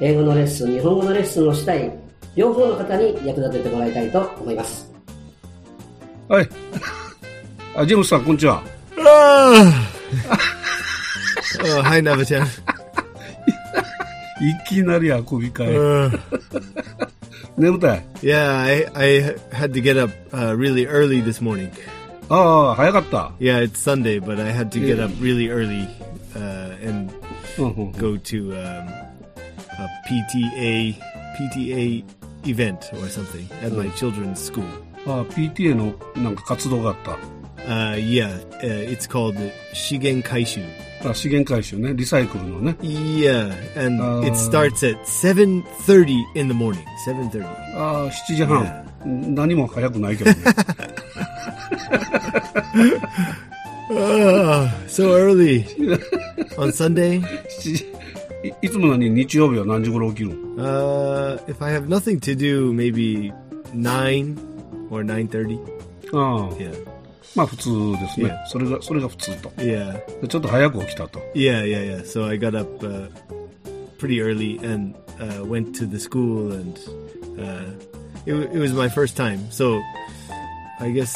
英語のレッスン日本語のレッスンをしたい両方の方に役立ててもらいたいと思いますはい。あ、ジェームスさん、こんにちは。oh, hi, Navachan. いきなりあくびかい。Uh, 眠たい。yeah, I, I had to get up uh, really early this morning. ああ、早かった。Yeah, it's Sunday, but I had to get up really early uh, and go to um, a PTA PTA event or something at my children's school. ああ、PTA のなんか活動があった。 Uh, yeah, uh, it's called Shigen Kaishu. あ資源回収ね、リサイクルのね。 Yeah, and Uh. it starts at 7:30 in the morning. 7:30. ああ、7時半。何も早くないけどね。 Ah, so early on Sunday. 7時いいつも何日曜日は何時頃起きるの Uh, if I have nothing to do, maybe nine or nine thirty. ああ、 Yeah, まあ普通ですね Yeah.。それが、それが普通と。 yeah, でちょっと早く起きたと。 yeah, yeah, yeah. So I got up uh, pretty early and uh, went to the school, and uh, it, wa- it was my first time. So I guess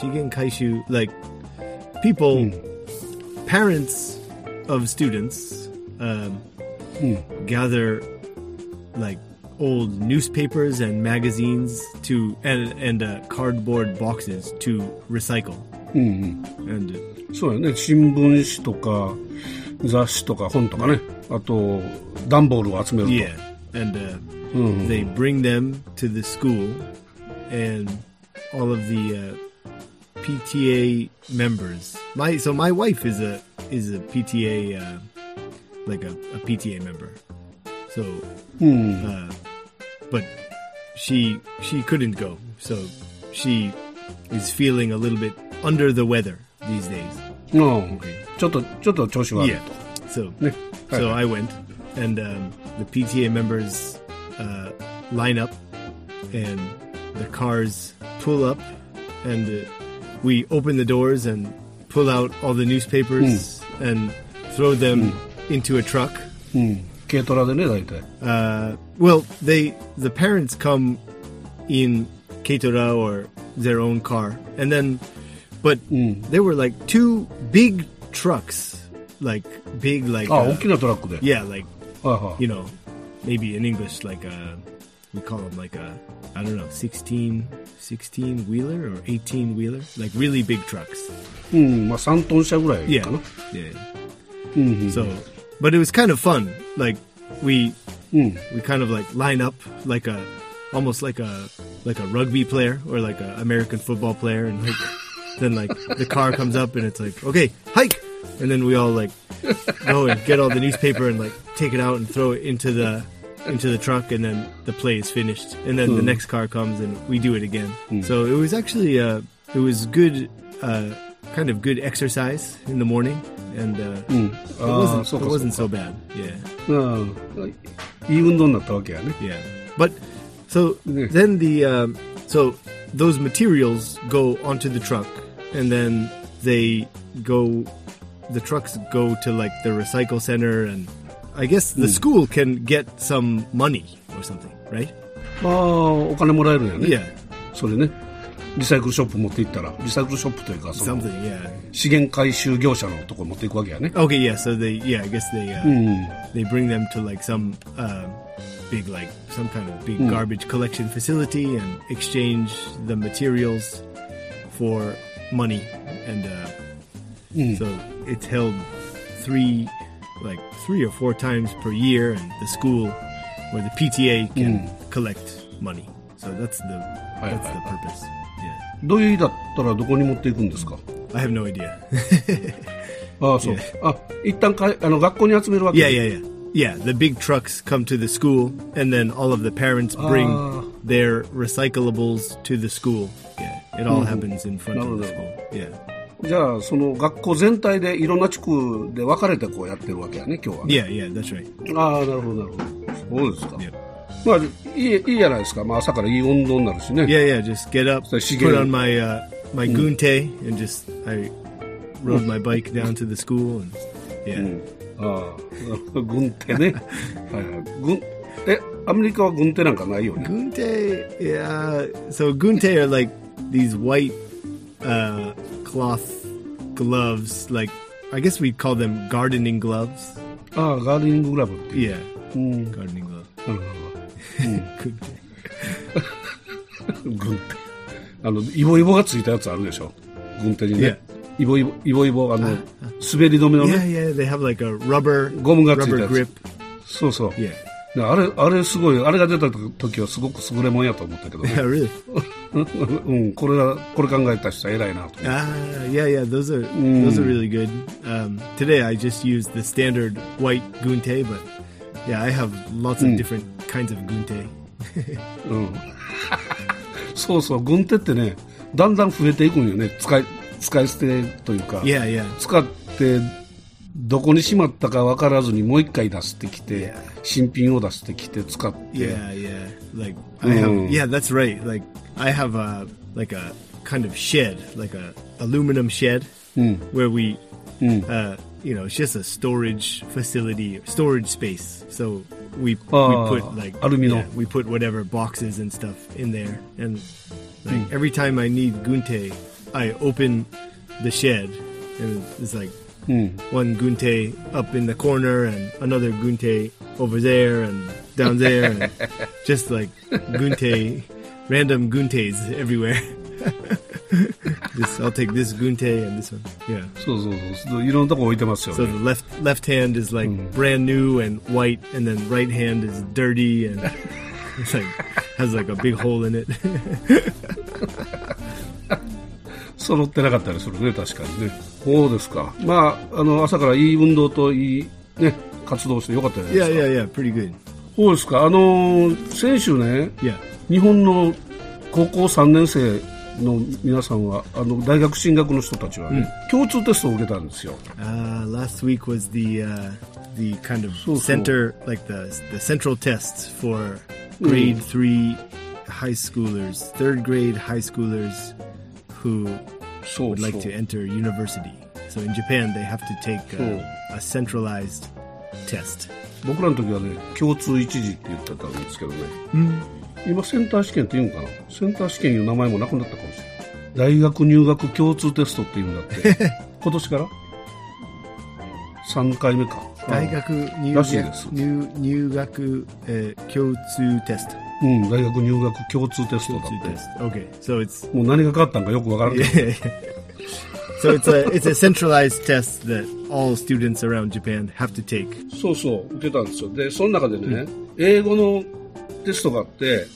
Shigen Kaishu, like people, parents of students, um, gather like old newspapers and magazines to and and uh, cardboard boxes to recycle. And uh, そうやね。新聞紙とか、雑誌とか本とかね。あと、段ボールを集めると。 yeah, and uh, they bring them to the school, and all of the uh, PTA members. My so my wife is a is a PTA uh, like a, a PTA member. So, uh, but she she couldn't go. So she is feeling a little bit under the weather these days. うん。ちょっと、ちょっと調子悪い Yeah. So ね。 so はい I went, and um, the PTA members uh, line up, and the cars pull up, and uh, we open the doors and pull out all the newspapers and throw them into a truck. うん。軽トラでね、大体。 Uh, well, they the parents come in Keitora or their own car, and then, but there were like two big trucks, like big, like あ、 uh, 大きなトラックで。 yeah, like はいはい you know, maybe in English, like a, we call them like a, I don't know, 16, 16 wheeler or 18 wheeler, like really big trucks. うん、まあ3トン車ぐらい Yeah. かな。 Yeah. So, but it was kind of fun. Like we, we kind of like line up like a, almost like a, like a rugby player or like a American football player. And like, then like the car comes up and it's like, okay, hike. And then we all like go and get all the newspaper and like take it out and throw it into the, into the truck. And then the play is finished. And then the next car comes and we do it again. So it was actually uh it was good uh kind of good exercise in the morning and uh it ああ、 wasn't そう it かそう wasn't か so bad yeah うん。いい運動になったわけやね。 yeah but so Yeah. then the um so those materials go onto the truck and then they go the trucks go to like the recycle center and i guess the school can get some money or something right ああ、お金もらえるんやね。 yeah それね。 リサイクルショップ持って行ったら、リサイクルショップというか、その something yeah 資源回収業者のところ持っていくわけやね。 okay yeah so they yeah i guess they uh, they bring them to like some um, big like some kind of big garbage collection facility and exchange the materials for money and uh, so it's held three like three or four times per year and the school where the pta can collect money so that's the that's the purpose yeah どういう日だったらどこに持っていくんですか i have no idea ああ、そう。あ、一旦かあの学校に集めるわけ yeah yeah yeah Yeah, the big trucks come to the school, and then all of the parents bring Ah. their recyclables to the school. Yeah, it all happens in front of the school. Yeah. じゃあ、その学校全体でいろんな地区で分かれてこうやってるわけやね、今日はね。Yeah, yeah, that's right. ああ、なるほど、なるほど。そうですか。Yeah. まあ、いい、いいじゃないですか。まあ、朝からいい運動になるしね。 Yeah, yeah, just get up, So she put get- on my uh, my gunte, and just I rode my bike down to the school, and yeah. ああ、軍手ね。はいはい。軍、え、アメリカは軍手なんかないよね。 Gunte, yeah. So gunte are like these white uh, cloth gloves, like I guess we'd call them gardening gloves. ああ、ガーデニンググラブっていう。 Yeah, うん。 gardening gloves. なる Gunte. ほど。 軍手。軍。あの、イボイボがついたやつあるでしょ。軍手に。イボイボ、イボイボ、あの、滑り止めのね。いやいや、they have like a rubber, ゴムがいや。そうそう。あれ、あれすごい、あれが出た時はすごく優れもんやと思ったけど。これが、これ考えた人は偉いなと。ああ、いやいや、those are, those are really good. Today I just use the standard white 軍手 but Yeah, I have lots of different、kinds of. うん。そうそう、軍手ってね、だんだん増えていくんよね。使い、使い捨てというか。Yeah, yeah. 使って、どこにしまったか分からずにもう一回出してきて、新品を出してきて使って。Yeah, yeah. Like I have. Mm. Yeah, that's right. Like I have a like a kind of shed, like a aluminum shed, where we, uh, you know, it's just a storage facility, storage space. So we Ah, we put like aluminum. yeah, we put whatever boxes and stuff in there, and like every time I need gunte, I open the shed, and it's like one gunte up in the corner and another gunte over there and down there and just like gunte random guntes everywhere this i'll take this gunte and this one yeah そうそうそう。いろんなとこ置いてますよ so ね。the left left hand is like brand new and white and then right hand is dirty and it's like has like a big hole in it 揃ってなかったりするね、確かにね。そうですか。まあ、あの、朝からいい運動といい、ね、活動してよかったじゃないですか。yeah yeah pretty good そうですか。あの、先週ね、yeah 日本の高校3年生の皆さんは、あの、大学進学の人たちはね、共通テストを受けたんですよ。Uh, last week was the uh, the kind of So, so. center, like the the central tests for grade three high schoolers, third grade high schoolers who そう would そう like to enter university. So in Japan, they have to take uh, a centralized test. 僕らの時はね、共通一次って言ってたんですけどね。今、センター試験って言うんかな？センター試験いう名前もなくなったかもしれない。大学入学共通テストって言うんだって。今年から ?3 回目か。大学入らしいです。入入学、uh, 共通テスト。うん、大学入学共通テストだって。Okay, so it's もう何が変わったんかよくわからんけど。Yeah. so it's a it's a centralized test that all students around Japan have to take. そうそう、受けたんですよ。で、その中でね、英語のテストがあって.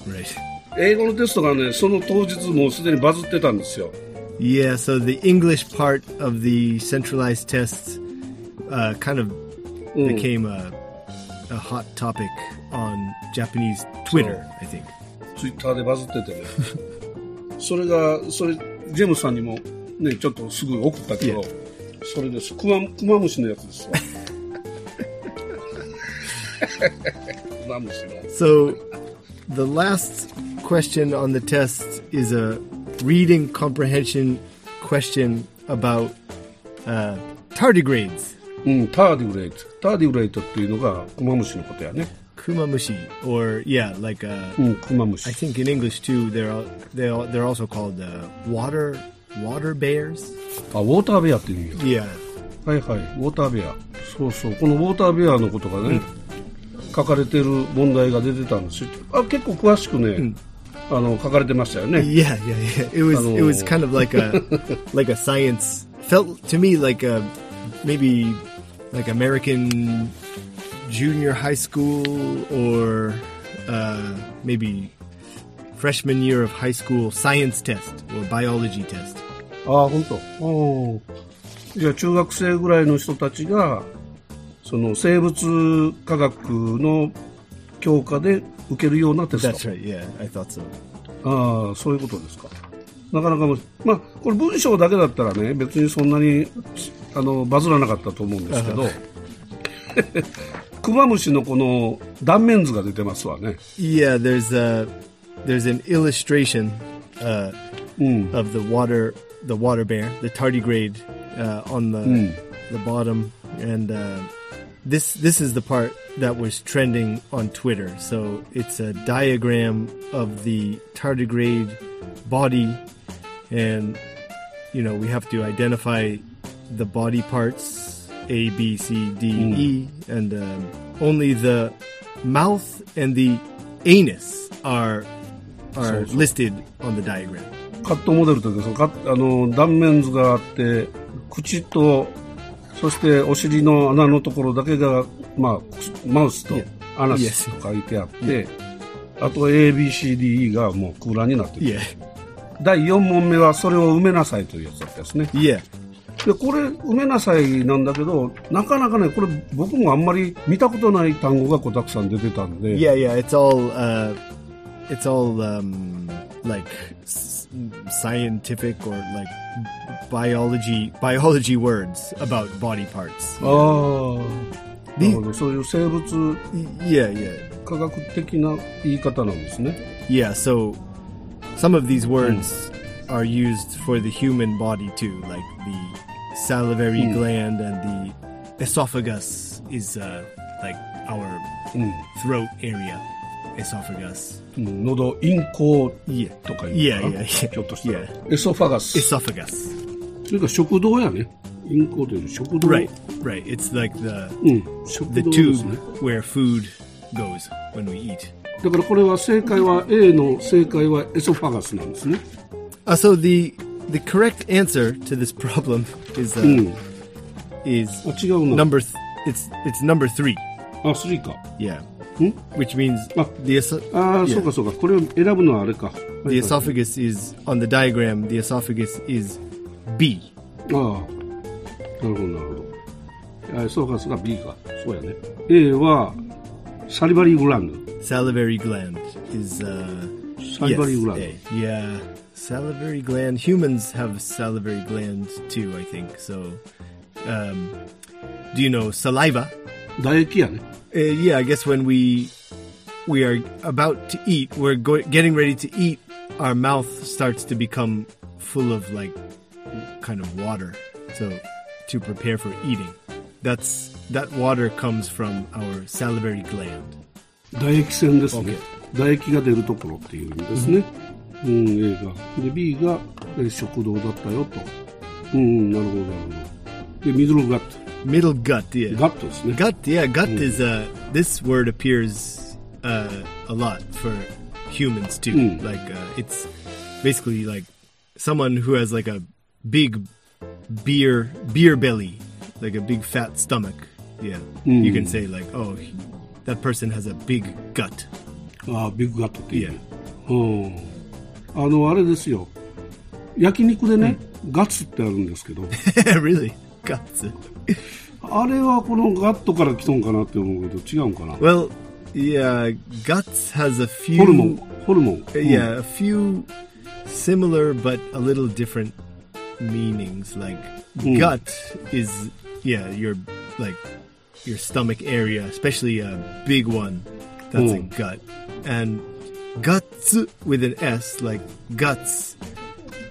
英語のテストがね、その当日もうすでにバズってたんですよ。Yeah. So the English part of the centralized tests uh, kind of became a a hot topic on Japanese Twitter. I think. ツイッターでバズっててね。それが、それ、ジェームスさんにもね、ちょっとすぐ送ったけど、Yeah. それです。クマ、クマムシのやつですわ。クマムシの。So the last question on the test is a reading comprehension question about uh, tardigrades. うん、ターディグレイト。ターディグレイトっていうのがクマムシのことやね。 kumamushi or yeah like uh, うん、クマムシ i。think in english too they're al- they al- they're also called uh, water water bears あ、ウォーターベアっていう意味よ yeah はいはい、ウォーターベア。そうそう、このウォーターベアのことがね、 書かれてる問題が出てたんですよ。あ結構詳しくね、あの、書かれてましたよね。yeah yeah yeah it was it was kind of like a like a science felt to me like a maybe like american junior high school or uh, maybe freshman year of high school science test or biology test ああ、本当。おーじゃあ、中学生ぐらいの人たちが、その生物科学の教科で受けるようなテスト。Right. Yeah, so. ああ、そういうことですか。なかなかまあ、これ文章だけだったらね、別にそんなにあのバズらなかったと思うんですけど、クマムシのこの断面図が出てますわね。Yeah, there's a there's an illustration uh, mm. of the water the water bear, the tardigrade uh, on the mm. the bottom, and uh, this this is the part that was trending on Twitter. So it's a diagram of the tardigrade body, and you know we have to identify the body parts A, B, C, D, Mm. E, and um, only the mouth and the anus are are So- so- listed on the diagram. カットモデルというかそのカッあの断面図があって口と そしてお尻の穴のところだけが、まあ、マウスと.アナスと書いてあって、あと ABCDE がもう空欄になってる。第4問目はそれを埋めなさいというやつだったですね.でこれ埋めなさいなんだけどなかなかねこれ僕もあんまり見たことない単語がこうたくさん出てたんで。Yeah, yeah, it's all uh, it's all um, like scientific or like biology biology words about body parts. ああなるほどそういう生物 Yeah, yeah, 科学的な言い方なんですね yeah. So some of these words are used for the human body too, like the salivary gland and the esophagus is uh, like our throat area. Esophagus. うん喉咽喉 Yeah. とかいう Yeah, のかな yeah, yeah. ひょっとしたら Yeah. エソファガス Esophagus. それから食道やね咽喉という食道 Right, right. It's like the うん食 the 道で tube すね where food goes when we eat. だからこれは正解は A の正解はエソファガスなんですね Uh, so the the correct answer to this problem is uh, うん is あ違うな number. Th- it's it's number three. あ3か Yeah, ん which means Ah. the es- ああ、 Yeah. そうかそうかこれを選ぶのはあれか the esophagus is on the diagram. The esophagus is B. ああなるほどなるほどあエソファガスが B かそうやね A はサリバリーグランド Salivary gland is uh, Salivary yes, gland. A. Yeah, salivary gland. Humans have salivary gland too, I think. So, um, do you know saliva? 唾液やね Uh, yeah, I guess when we we are about to eat, we're go- getting ready to eat. Our mouth starts to become full of like kind of water. So to prepare for eating, that's that water comes from our salivary gland. 唾液腺ですね OK 唾液が出るところっていう意味ですね、うん、A がで B がえー食道だったよとうんなるほどなるほどでミドルガット Middle gut, yeah. ガットですね Gut, yeah, gut is uh this word appears uh a lot for humans too. Mm. Like uh, it's basically like someone who has like a big beer beer belly, like a big fat stomach. Yeah, you can say like, oh, he- that person has a big gut. ああビッグガットっていう、うんあのあれですよ焼肉でね、ガッツってあるんですけど really, guts. あれはこのガットから来とんかなって思うけど違うんかな Well, yeah, guts has a few ホルモンホルモン、 Uh, yeah, a few similar but a little different meanings. Like Mm. gut is yeah, your like your stomach area, especially a big one. That's a Mm. gut. And guts with an S, like guts,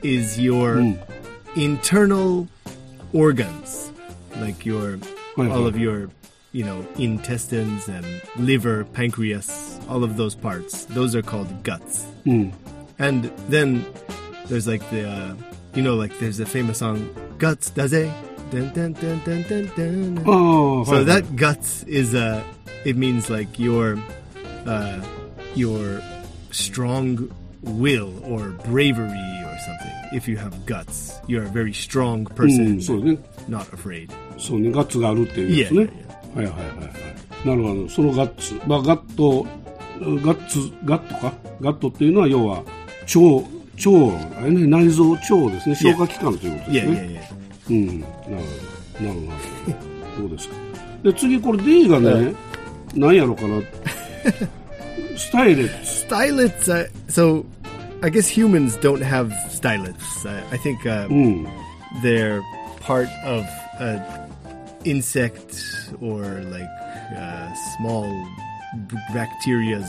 is your Mm. internal organs, like your all of your you know intestines and liver, pancreas, all of those parts. Those are called guts. うん、And then there's like the, uh, you know, like there's a famous song, Guts Daze. Dun, dun, dun, dun, dun, dun. ああ、はい So はい that guts is, uh, it means like your, uh, your strong will or bravery or something. If you have guts, you're a very strong う person, ん、そうね not afraid. そうねガッツがあるっていうやつね、はいはいはいはいなるほどそのガッツまあガットガッツガットかガットっていうのは要は腸 腸あれね内臓腸ですね消化器官ということです Yeah, ね yeah, yeah. うんなるほどなるほどなるほどどうですか で次これ D がね、何やろかな。stylets. Stylets. Uh, so, I guess humans don't have stylets. I, I think uh, Mm. they're part of an insect or like uh, small b- bacteria's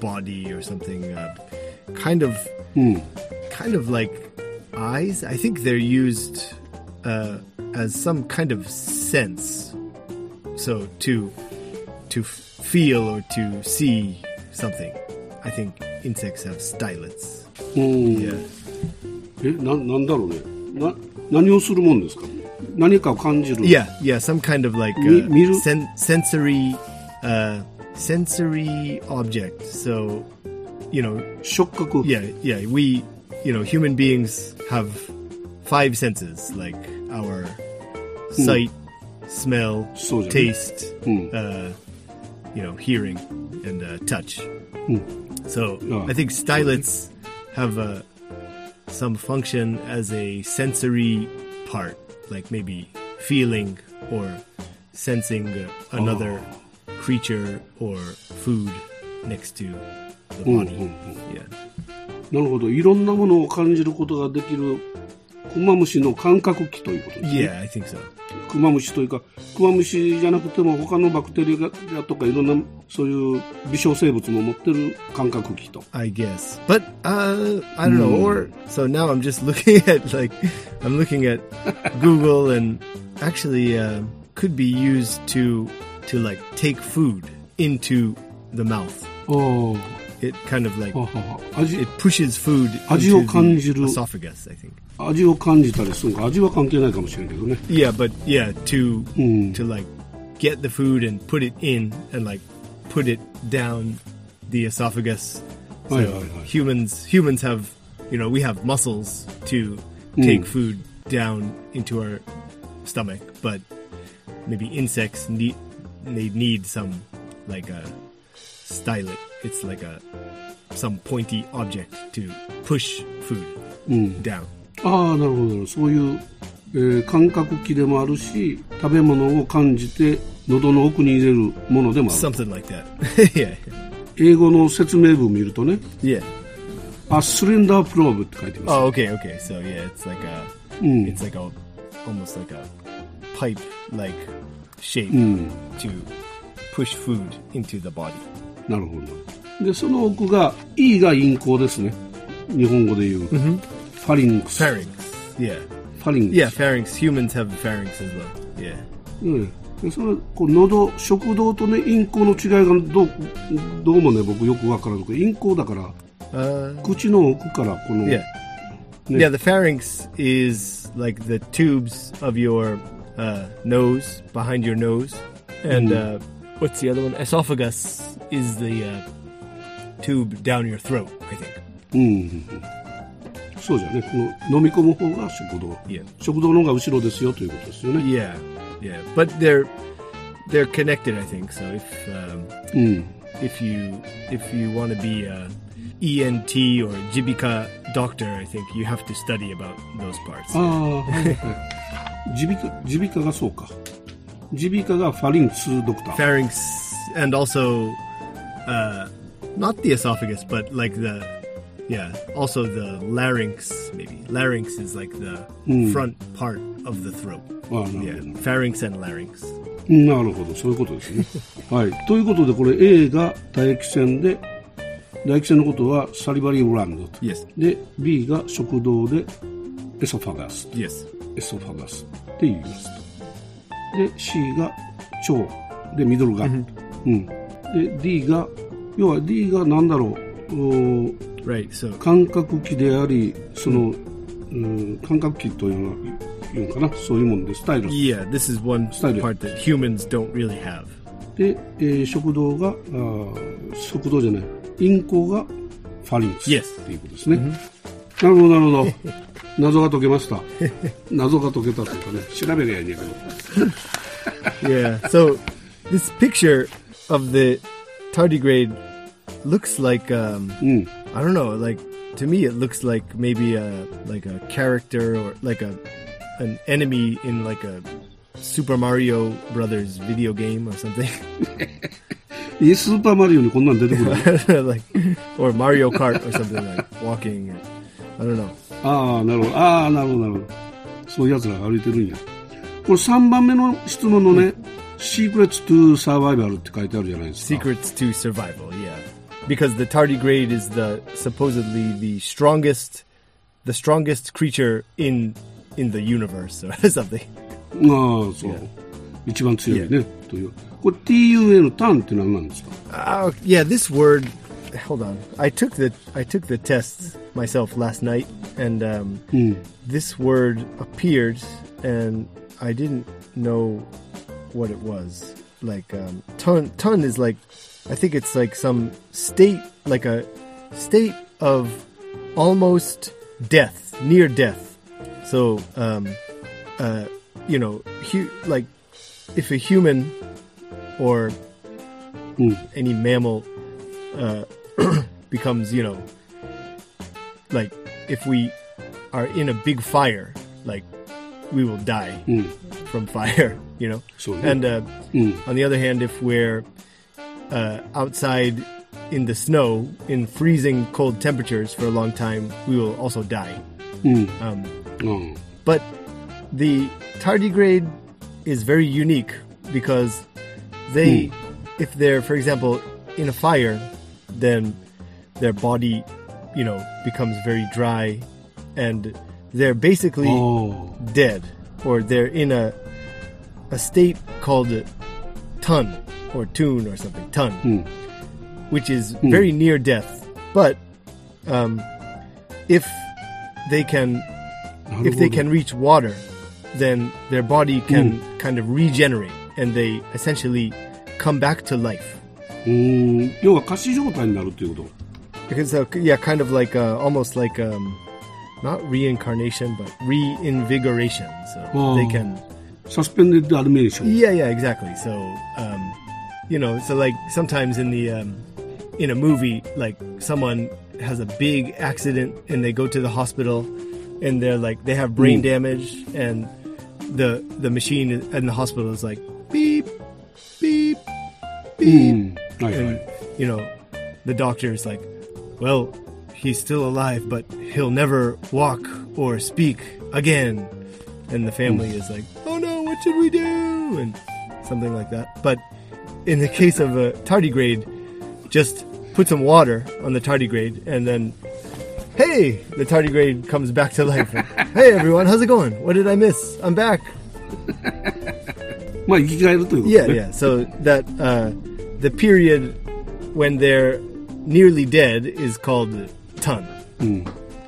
body or something. Uh, kind of, Mm. kind of like eyes. I think they're used uh, as some kind of sense. So to to f- feel or to see something. I think insects have stylets. うん。 Yeah. え、な、なんだろうね。な、何をするもんですか何かを感じる。 Yeah, yeah, some kind of like Mi- uh, miru- sen- sensory, uh, sensory object. So, you know, 触覚。yeah, yeah, we, you know, human beings have five senses like our sight, smell, taste, Hmm. uh, you know, hearing, and uh, touch. Hmm. So Yeah. I think stylets have uh, some function as a sensory part, like maybe feeling or sensing uh, another creature or food next to the body. Yeah. なるほど。いろんなものを感じることができる、クマムシの感覚器ということですね。 Yeah, I think so. クマムシというか、クマムシじゃなくても他のバクテリアとかいろんなそういう微小生物も持ってる感覚器と。 I guess. But uh I don't know. Or so now I'm just looking at like I'm looking at Google and actually uh, could be used to to like take food into the mouth. あ It kind of like あ、はは味 it pushes food 味を into 感 the じる。 esophagus, I think. 味を感じたりするのか味は関係ないかもしれんけどね。 Yeah, but yeah, to Mm. to like get the food and put it in and like put it down the esophagus. So Aye, aye, aye. humans humans have you know we have muscles to take food down into our stomach, but maybe insects need they need some like a stylet. It's like a some pointy object to push food down. ああ、なるほど。そういう、えー感覚器でもあるし、食べ物を感じて喉の奥に入れるものでもある。Something like that. yeah. 英語の説明文見るとね、Yeah. あ、スレンダープローブって書いてます。Oh, okay, okay. So yeah, it's like a, Mm. it's like a, almost like a pipe-like shape Mm. to push food into the body. なるほど。で、その奥が、E が陰行ですね。日本語で言う。ファリンクス。Pharynx. Yeah. ファリンクス。Yeah, pharynx. Humans have pharynx as well. Yeah. うん。でそのこう喉食道とね陰行の違いがどうどうもね僕よくわからんけど陰行だから Uh, 口の奥からこの、yeah. Yeah, the pharynx is like the tubes of your uh, nose, behind your nose. And uh, what's the other one? Esophagus is the uh, tube down your throat, I think. うんうんうんそうじゃねこの飲み込む方が食道 Yeah. 食道の方が後ろですよということですよね Yeah, yeah, but they're they're connected. I think so. If um, うん if you if you want to be a ENT or Jibika doctor, I think you have to study about those parts. ああはいはい耳鼻科耳鼻科がそうか 耳鼻科がファリンクスドクター Pharynx and also uh, not the esophagus, but like the yeah, also the larynx. Maybe larynx is like the front part of the throat. ああなるほど、Yeah, pharynx and larynx. なるほど、そういうことですね。はい。ということで、これ A が唾液腺で、唾液腺のことはサリバリーグランドと。Yes, で、B が食道でエソファガス。yes, エソファガスって言いますと。で、C が腸でミドルガン。うん。で、D が、要は D が何だろう、right. So 感覚器であり、その、うん、感覚器というのは、いうのかな、そういうもんで、スタイル。yeah, this is one part that humans don't really have. で、えー食道があー食道じゃない陰行がファリンクス.っていうことですね、なるほどなるほど 謎が解けました謎が解けたというかね調べりゃいいんやけど yeah. So this picture of the tardigrade looks like um, うん I don't know, like to me it looks like maybe a like a character or like a an enemy in like a Super Mario Brothers video game or something. え、スーパーマリオにこんなん出てくる like or Mario Kart or something like walking. I don't know. ああ、なるほど。ああ、なるほど、なるほど。そういう奴らが歩いてるんや。これ3番目の質問のね、Secrets to Survival って書いてあるじゃないですか。 Secrets to survival, yeah. Because the tardigrade is the supposedly the strongest the strongest creature in in the universe or something. ああ、そう。一番強いね。という。これ TUN タンって何なんですか Oh, yeah, this word hold on. I took the I took the tests myself last night and um, this word appeared and I didn't know what it was. Like um, tun tun is like I think it's like some state like a state of almost death, near death. So um, uh, you know, hu- like if a human or any mammal uh, becomes, you know, like if we are in a big fire, like we will die from fire, you know. So, and uh, on the other hand, if we're uh, outside in the snow in freezing cold temperatures for a long time, we will also die. Um, うん。but the tardigrade is very unique because they, if they're, for example, in a fire, then their body, you know, becomes very dry and they're basically oh. dead or they're in a a state called tun or tune or something tun, mm. which is mm. very near death but um, if they can if they can reach water then their body can mm. kind of regenerate and they essentially come back to life うーん。要は仮死状態になるっていうこと because uh, yeah kind of like uh, almost like um, not reincarnation but reinvigoration so Oh. they can サスペンデッドアニメーション。 Yeah, yeah, exactly. So, um, you know, so like sometimes in the um, in a movie, like someone has a big accident and they go to the hospital, and they're like they have brain damage, and the the machine in the hospital is like beep, beep, う beep, ん。 And you know, the doctor is like, "Well, he's still alive, but he'll never walk or speak again." And the family is like, "Oh no, what should we do?" and something like that. But in the case of a tardigrade, just put some water on the tardigrade, and then hey, the tardigrade comes back to life. And, hey everyone, how's it going? What did I miss? I'm back. Yeah, yeah. So that uh, the period when they're nearly dead is called tun. うん。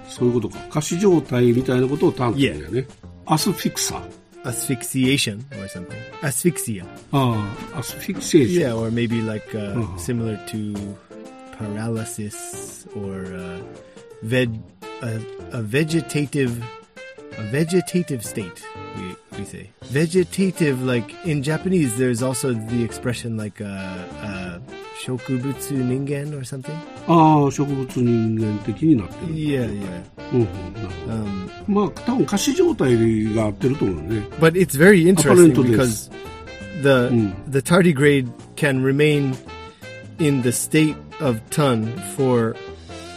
そういうことか。仮死状態みたいなことをタンって言うんだよね。アスフィクサー。 Asphyxiation or something. Asphyxia. ああ、アスフィクシエーション。 Yeah, or maybe like uh, Uh-huh. similar to paralysis or uh, veg a, a vegetative a vegetative state. We you? Vegetative, like in Japanese, there's also the expression like uh, uh, shokubutsu ningen or something. Oh, shokubutsu ningen 的になってる。Yeah, yeah. うんうん、um, mm-hmm, mm-hmm. まあ多分仮死状態が合ってると思うね。But it's very interesting because mm. the tardigrade can remain in the state of tun for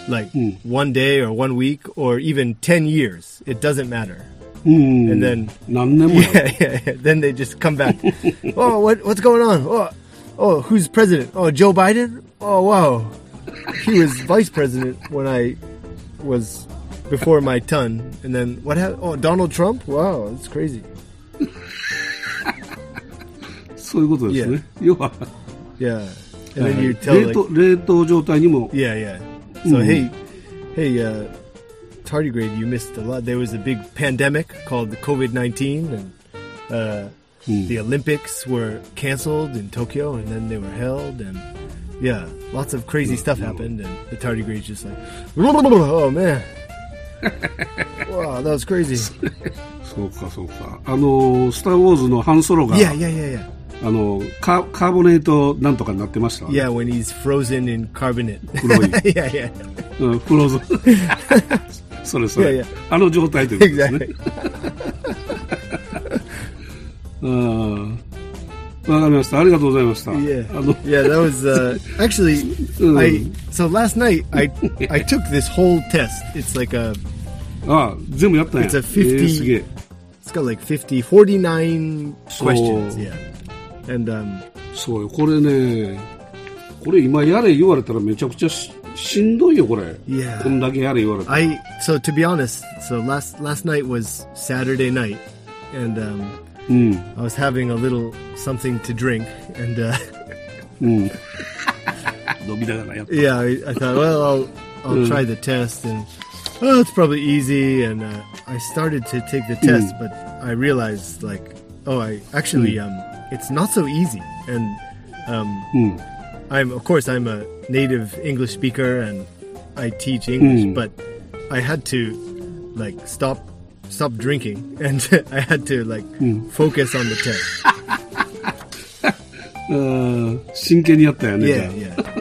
like mm. one day or one week or even 10 years. It doesn't matter. Mm, and then none of them. Yeah, yeah, yeah, Then they just come back. oh, what what's going on? Oh, oh, who's president? Oh, Joe Biden. Oh, wow, he was vice president when I was before my tun. And then what happened? Oh, Donald Trump. Wow, that's crazy. Yeah. 要は。Yeah. And uh, then you tell 冷凍、like, Yeah. yeah. So、うん、hey, hmm. hey,、uh, tardigrade, you missed a lot. There was a big pandemic called the COVID nineteen, and uh, mm. the Olympics were canceled in Tokyo, and then they were held, and yeah, lots of crazy stuff hmm. happened, and the tardigrade just like, oh man, wow, that was crazy. So かそうかあのスターウォーズのハンソロが Yeah, yeah, yeah, そうかそうか。あの、スター・ウォーズのハンソロが。いやいやいやいや。あのカカーボネートなんとかになってました。Yeah, when he's frozen in carbonite. 黒い。いやいや。うん、フローズン。それそれ。いやいやあの状態ということですね。んわかりました。ありがとうございました。Yeah. Yeah, that was uh, actually Mm. I so last night I I took this whole test. It's like a あ全部やったんや。It's a えー it's got like 50 49 So- questions, yeah. And um そうよ、これね、これ今やれ言われたらめちゃくちゃししんどいよ、これ。 Yeah. こんだけやれ言われたら。 I so to be honest, so last last night was Saturday night and um うん。 I was having a little something to drink and uh うん。飲みながらやった。 yeah, I, I thought, well, I'll I'll Mm. try the test, and oh, it's probably easy. And uh, I started to take the test, but I realized like, oh, I actually um, it's not so easy. And um, うん。 I'm of course I'm a native English speaker and I teach English, Mm. but I had to like stop stop drinking and I had to like focus on the test. うん真剣にやったよね。じゃ yeah, あ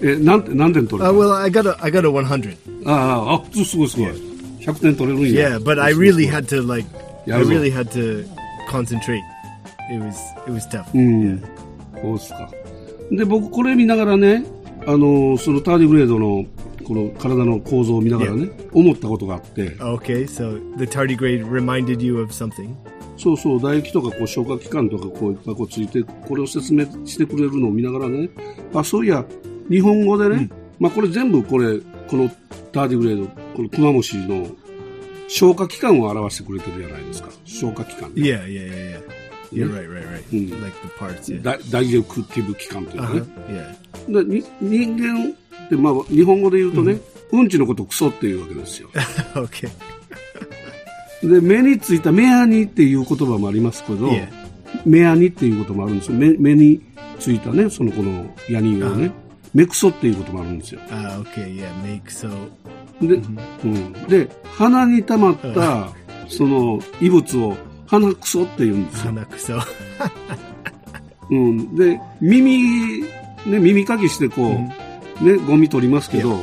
yeah. え、なんて、何点取れ Uh, た well, I got a I got a 100. ああ、あ、すごいすごい。100点取れるんや。 Yeah, but I really had to like Yeah, I I know. really had to concentrate. It was it was tough. うん。そうですか。で、僕これ見ながらね、 あの、そのターディグレードの、この体の構造を見ながらね、思ったことがあって、Okay, so the tardigrade reminded you of something? そうそう、唾液とかこう消化器官とかこういっぱいこうついて、これを説明してくれるのを見ながらね、あ、そういや、日本語でね、まあこれ全部これ、このターディグレード、このクマムシの消化器官を表してくれてるじゃないですか。消化器官。Yeah, yeah, yeah, yeah. You're right, right, right. Mm. Like the parts. Yeah. ダダイジェクティブ器官というかね Uh-huh.。Yeah. でに人間って、まあ、日本語で言うとね、うんちのことをクソっていうわけですよ。okay. で、目についた目アニっていう言葉もありますけど、Yeah. 目アニっていうこともあるんですよ。目目についたね、そのこのヤニをね、目クソっていうこともあるんですよ。Uh, okay, yeah. Make so. で、うん、で、鼻に溜まった、その異物を鼻クソって言うんですよ。 Hanakuso. うん、で、耳、ね、耳かきしてこう、ね、ゴミ取りますけど、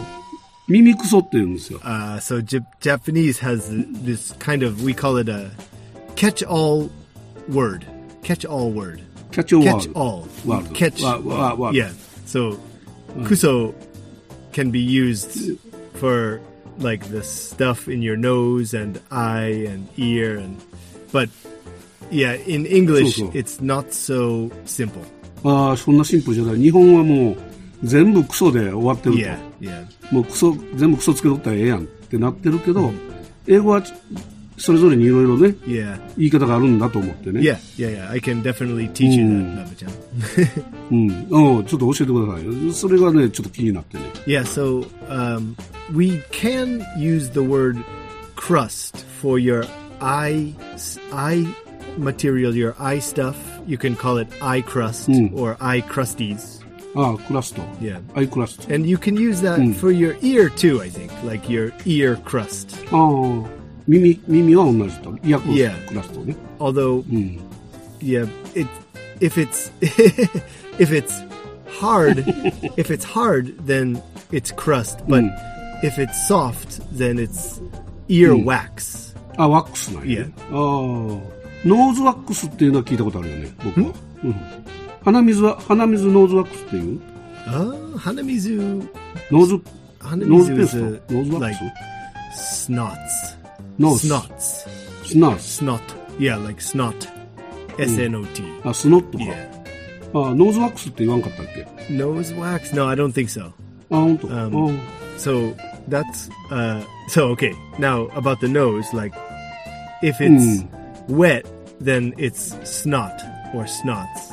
耳クソって言うんですよ。 Uh, so Jap- Japanese has this kind of we call it a catch-all word. Catch-all word. キャッチオーワー catch ルド all. World. Catch. Wa- wa- world. Yeah. So kuso can be used for like the stuff in your nose and eye and ear and but yeah, in English So, so. it's not so simple. ああ、そんなシンプルじゃない。日本はもう全部クソで終わってると。 Yeah, yeah. もうクソ、全部クソつけとったらええやんってなってるけど、英語はそれぞれにいろいろね、 Yeah. 言い方があるんだと思ってね。 Yeah, yeah, yeah. I can definitely teach you Mm. that, Nava-chan. うん。うんちょっと教えてくださいよ。それがね、ちょっと気になってね。 Yeah, so um, we can use the word crust for your eye eye material, your eye stuff. You can call it eye crust mm. or eye crusties. Ah, crust. Yeah. Eye crust. And you can use that mm. for your ear too, I think, like your ear crust. Oh, mimi, mimi Yeah. Although, mm. yeah, it, if it's, if it's hard, if it's hard, then it's crust, but hmm. if it's soft, then it's ear hmm. wax. あ、ワックスなんや、ね。ああ、ノーズワックスっていうのは聞いたことあるよね、僕は。うん。鼻水は、鼻水ノーズワックスっていう？Uh, Hanamizu ノーズ、ノーズペースノーズワック snots. ノース Snots. ススナース。Snot. Yeah, like snot. S N O T. あ、スノットか。Yeah. あ、ノーズワックスって言わんかったっけ？Nose wax? No, I don't think so. あ、本当。Um, あ So that's uh, so okay. Now about the nose, like if it's mm. wet, then it's snot or snots.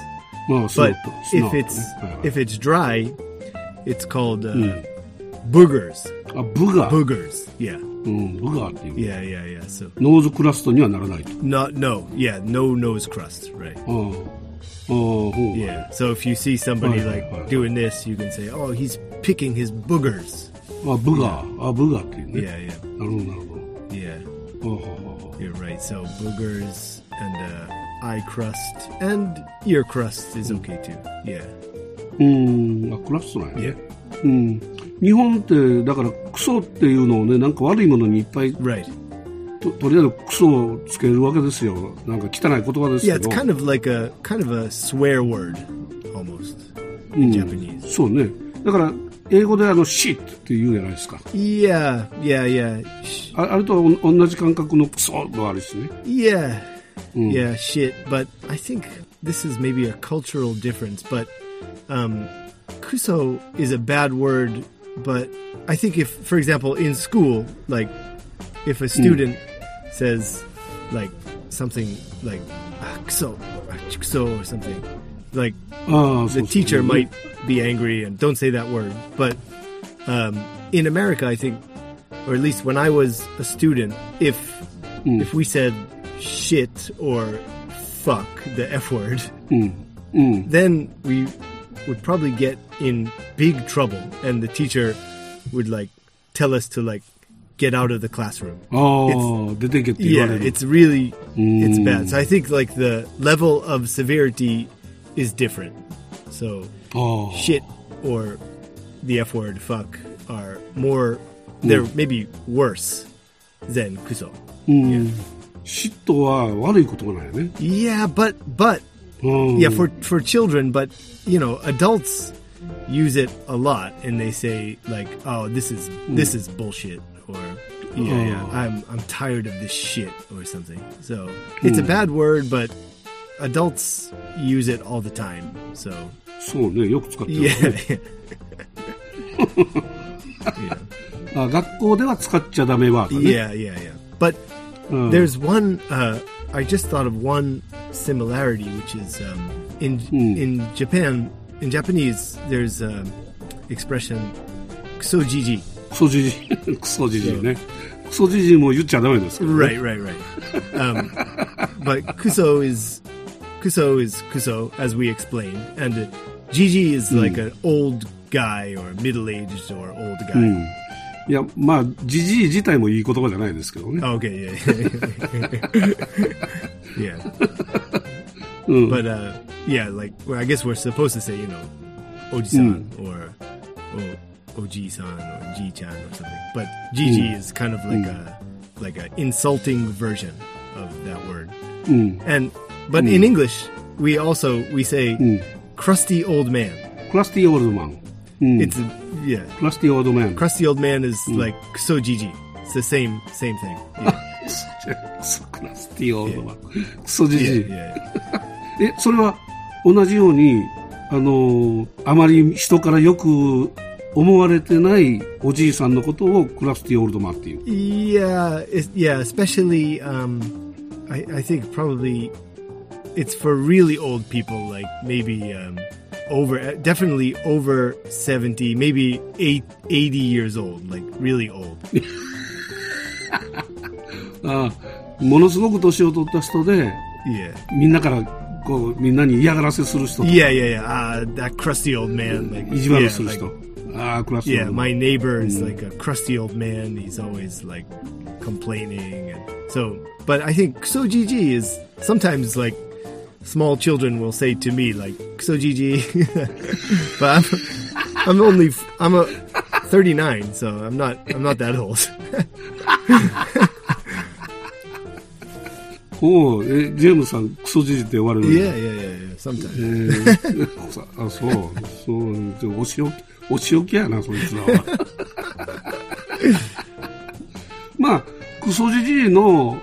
But snot, if it's if it's dry, it's called uh, mm. boogers. A booger. Boogers. Yeah. Hmm, うん、部があっていう。Yeah, yeah, yeah. So, ノーズクラストにはならないと。Not, no, yeah, no nose crust, right. Oh. Oh, oh. yeah. So if you see somebody like doing this, you can say, "Oh, he's picking his boogers." あ、ブガー。あ、ブガーっていうね。Yeah, yeah. なるほど、なるほ Yeah. ど。ほうほうほうほう You're right. So boogers and uh, eye crust and ear crust is okay too. Yeah. うーん、あ、クラストなんや Yeah. ね。うん。日本って、だから、クソっていうのをね、なんか悪いものにいっぱい Right. ととりあえずクソをつけるわけですよ。なんか汚い言葉ですけ Yeah, ど。it's kind of like a kind of a swear word almost in Japanese. そうね。だから、英語であの、シットって言うじゃないですか。 Yeah, yeah, yeah. Sh- ああれとはお同じ感覚のクソもあるしね。 Yeah. Yeah, shit. But I think this is maybe a cultural difference. But um, kuso is a bad word. But I think if, for example, in school, like if a student says like something like ah, kuso, ah, kuso or something, like oh, the teacher might be angry and don't say that word. But um, in America, I think, or at least when I was a student, if mm. if we said shit or fuck the f word, mm. Mm. then we would probably get in big trouble, and the teacher would like tell us to like get out of the classroom. Oh, it's, did they get? Yeah, it's really it's bad. So I think like the level of severity is different. So ああ。 shit or the F word fuck are more they're maybe worse than kuso. うん。嫉妬は悪いことがないよね。 Yeah, but but うん。 yeah, for for children, but you know, adults use it a lot and they say like, "Oh, this is this is bullshit," or "Yeah, yeah, I'm I'm tired of this shit," or something. So it's a bad word, but adults use it all the time. So そうね、よく使ってる、 yeah, ね。あ学校では使っちゃダメワードね。 yeah, yeah, yeah. But うん。 there's one. Uh, I just thought of one similarity, which is um, in in Japan. In Japanese, there's um, expression "kusojiji." クソじじい。クソじじいね。クソじじいも言っちゃダメですけど、ね。 Right, right, right. Um, but kuso is Kuso is Kuso, as we explain, and uh, jiji is hmm. like an old guy or middle aged or old guy. いや、まあ、じじい自体もいい言葉じゃないですけどね。Oh, okay, yeah, yeah, yeah. yeah. But uh, yeah, like well, I guess we're supposed to say, you know, oji-san or oji-san or ji-chan or something. But jiji is kind of like a like an insulting version of that word. And but mm. in hmm. English, we also we say mm. crusty old man. Crusty old man. Mm. It's yeah. Crusty old man. Crusty old man is hmm. like so jiji. It's the same same thing. Yeah. クスティオールドマン。クソじじい。え、それは同じように、あのー、あまり人からよく思われてないおじいさんのことをクラスティオールドマンっていう。Yeah, yeah, especially, um, I, I think probably it's for really old people, like maybe um, over, uh, definitely over 70, maybe eight, 80 years old, like really old. ああものすごく年を取った人で、yeah. みんなからこうみんなに嫌がらせする人 Yeah, yeah, yeah.、Uh, ah, that crusty old man. Like, like, Yeah, my neighbor is like a crusty old man. He's always like complaining, and so. But I think so. jiji is sometimes like small children will say to me like so GG, but I'm, I'm only, I'm a 39, so I'm not, I'm not that old. おうえ、ジェームさん、クソじじいって呼ばれる yeah, yeah, yeah, yeah. Sometimes. えーさあ、そう、そう、お仕置き、お仕置きやな、そいつらは。まあ、クソじじいの、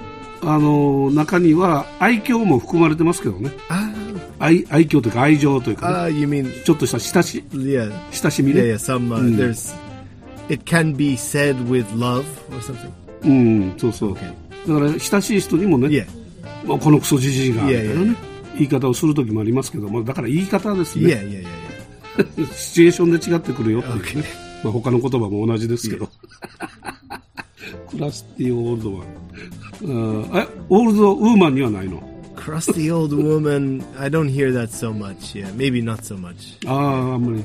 あの、中には愛嬌も含まれてますけどね。Ah, 愛、愛嬌というか愛情というか、ね ah, ちょっとした親し、yeah, 親しみね。yeah, yeah. Some uh, there's, it can be said with love or something. うん、そうそう。Okay. だから、親しい人にもね.まあこのクソじじいが、みたいなね、言い方をする時もありますけども、だから言い方ですね。シチュエーションで違ってくるよっていうね。まあ他の言葉も同じですけど。クラスティオールドマン。あえ、オールドウーマンにはないの Crusty old woman. I don't hear that so much. Yeah, maybe not so much. ああ、あんまり。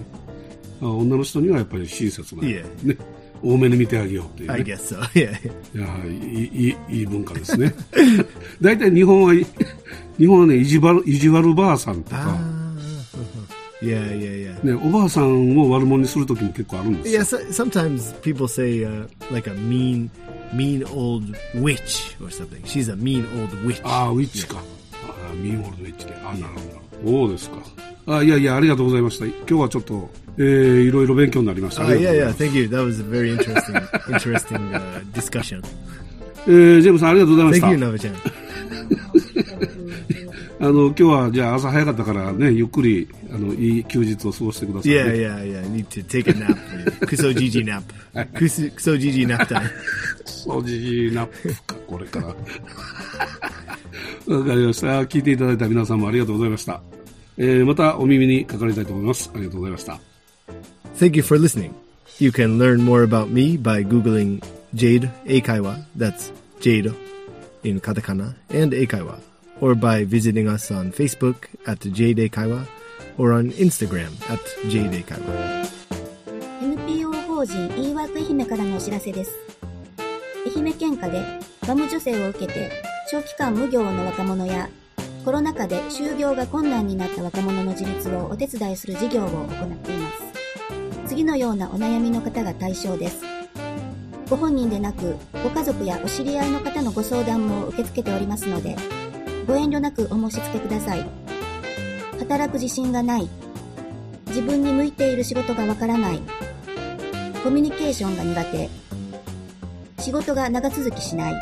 あ女の人にはやっぱり親切な。いえね。多めに見てあげようっていう、ね。I guess so. Yeah. いやいいいいいい文化ですね。大体日本は、日本はね、意地悪、意地悪ばあさんとか、Yeah, yeah, yeah. ね、おばあさんを悪者にする時も結構あるんですよ。Yeah, so, sometimes people say uh, like a mean, mean old witch or something. She's a mean old witch. ああ、ウィッチか。ああ、ミーオールドウィッチで。ああ、なるほど。そうですか。あいやいや、ありがとうございました。今日はちょっと、えー、いろいろ勉強になりました。あ、いやいや、thank you. That was a very interesting, interesting、uh, discussion. えー、ジェームさんありがとうございました。Thank you, ナベちゃん。あの今日はじゃあ朝早かったからねゆっくりあのいい休日を過ごしてください、ね。Yeah, yeah, yeah. Need to take a nap. クソジジナップ。クソクソジジナップ。クソジジナップかこれから。わかりました。聞いていただいた皆さんもありがとうございました。えー、またお耳にかかりたいと思います。ありがとうございました。Thank you for listening. You can learn more about me by googling Jade Eikaiwa. That's Jade in katakana and Eikaiwa. Or by visiting us on Facebook at JDay Kaiwa or on Instagram at JDay Kaiwa. NPO 法人 eWork 愛媛からのお知らせです。愛媛県下でガム助成を受けて長期間無業の若者やコロナ禍で就業が困難になった若者の自立をお手伝いする事業を行っています。次のようなお悩みの方が対象です。ご本人でなく、ご家族やお知り合いの方のご相談も受け付けておりますので、ご遠慮なくお申し付けください。働く自信がない。自分に向いている仕事がわからない。コミュニケーションが苦手。仕事が長続きしない。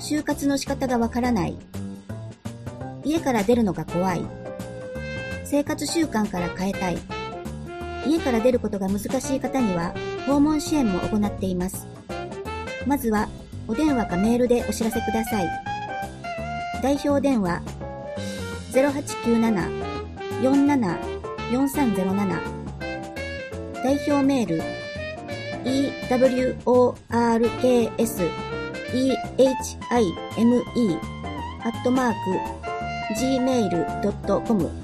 就活の仕方がわからない。家から出るのが怖い。生活習慣から変えたい。家から出ることが難しい方には訪問支援も行っています。まずはお電話かメールでお知らせください。代表電話0897-47-4307代表メール eworksehime アットマーク gmail.com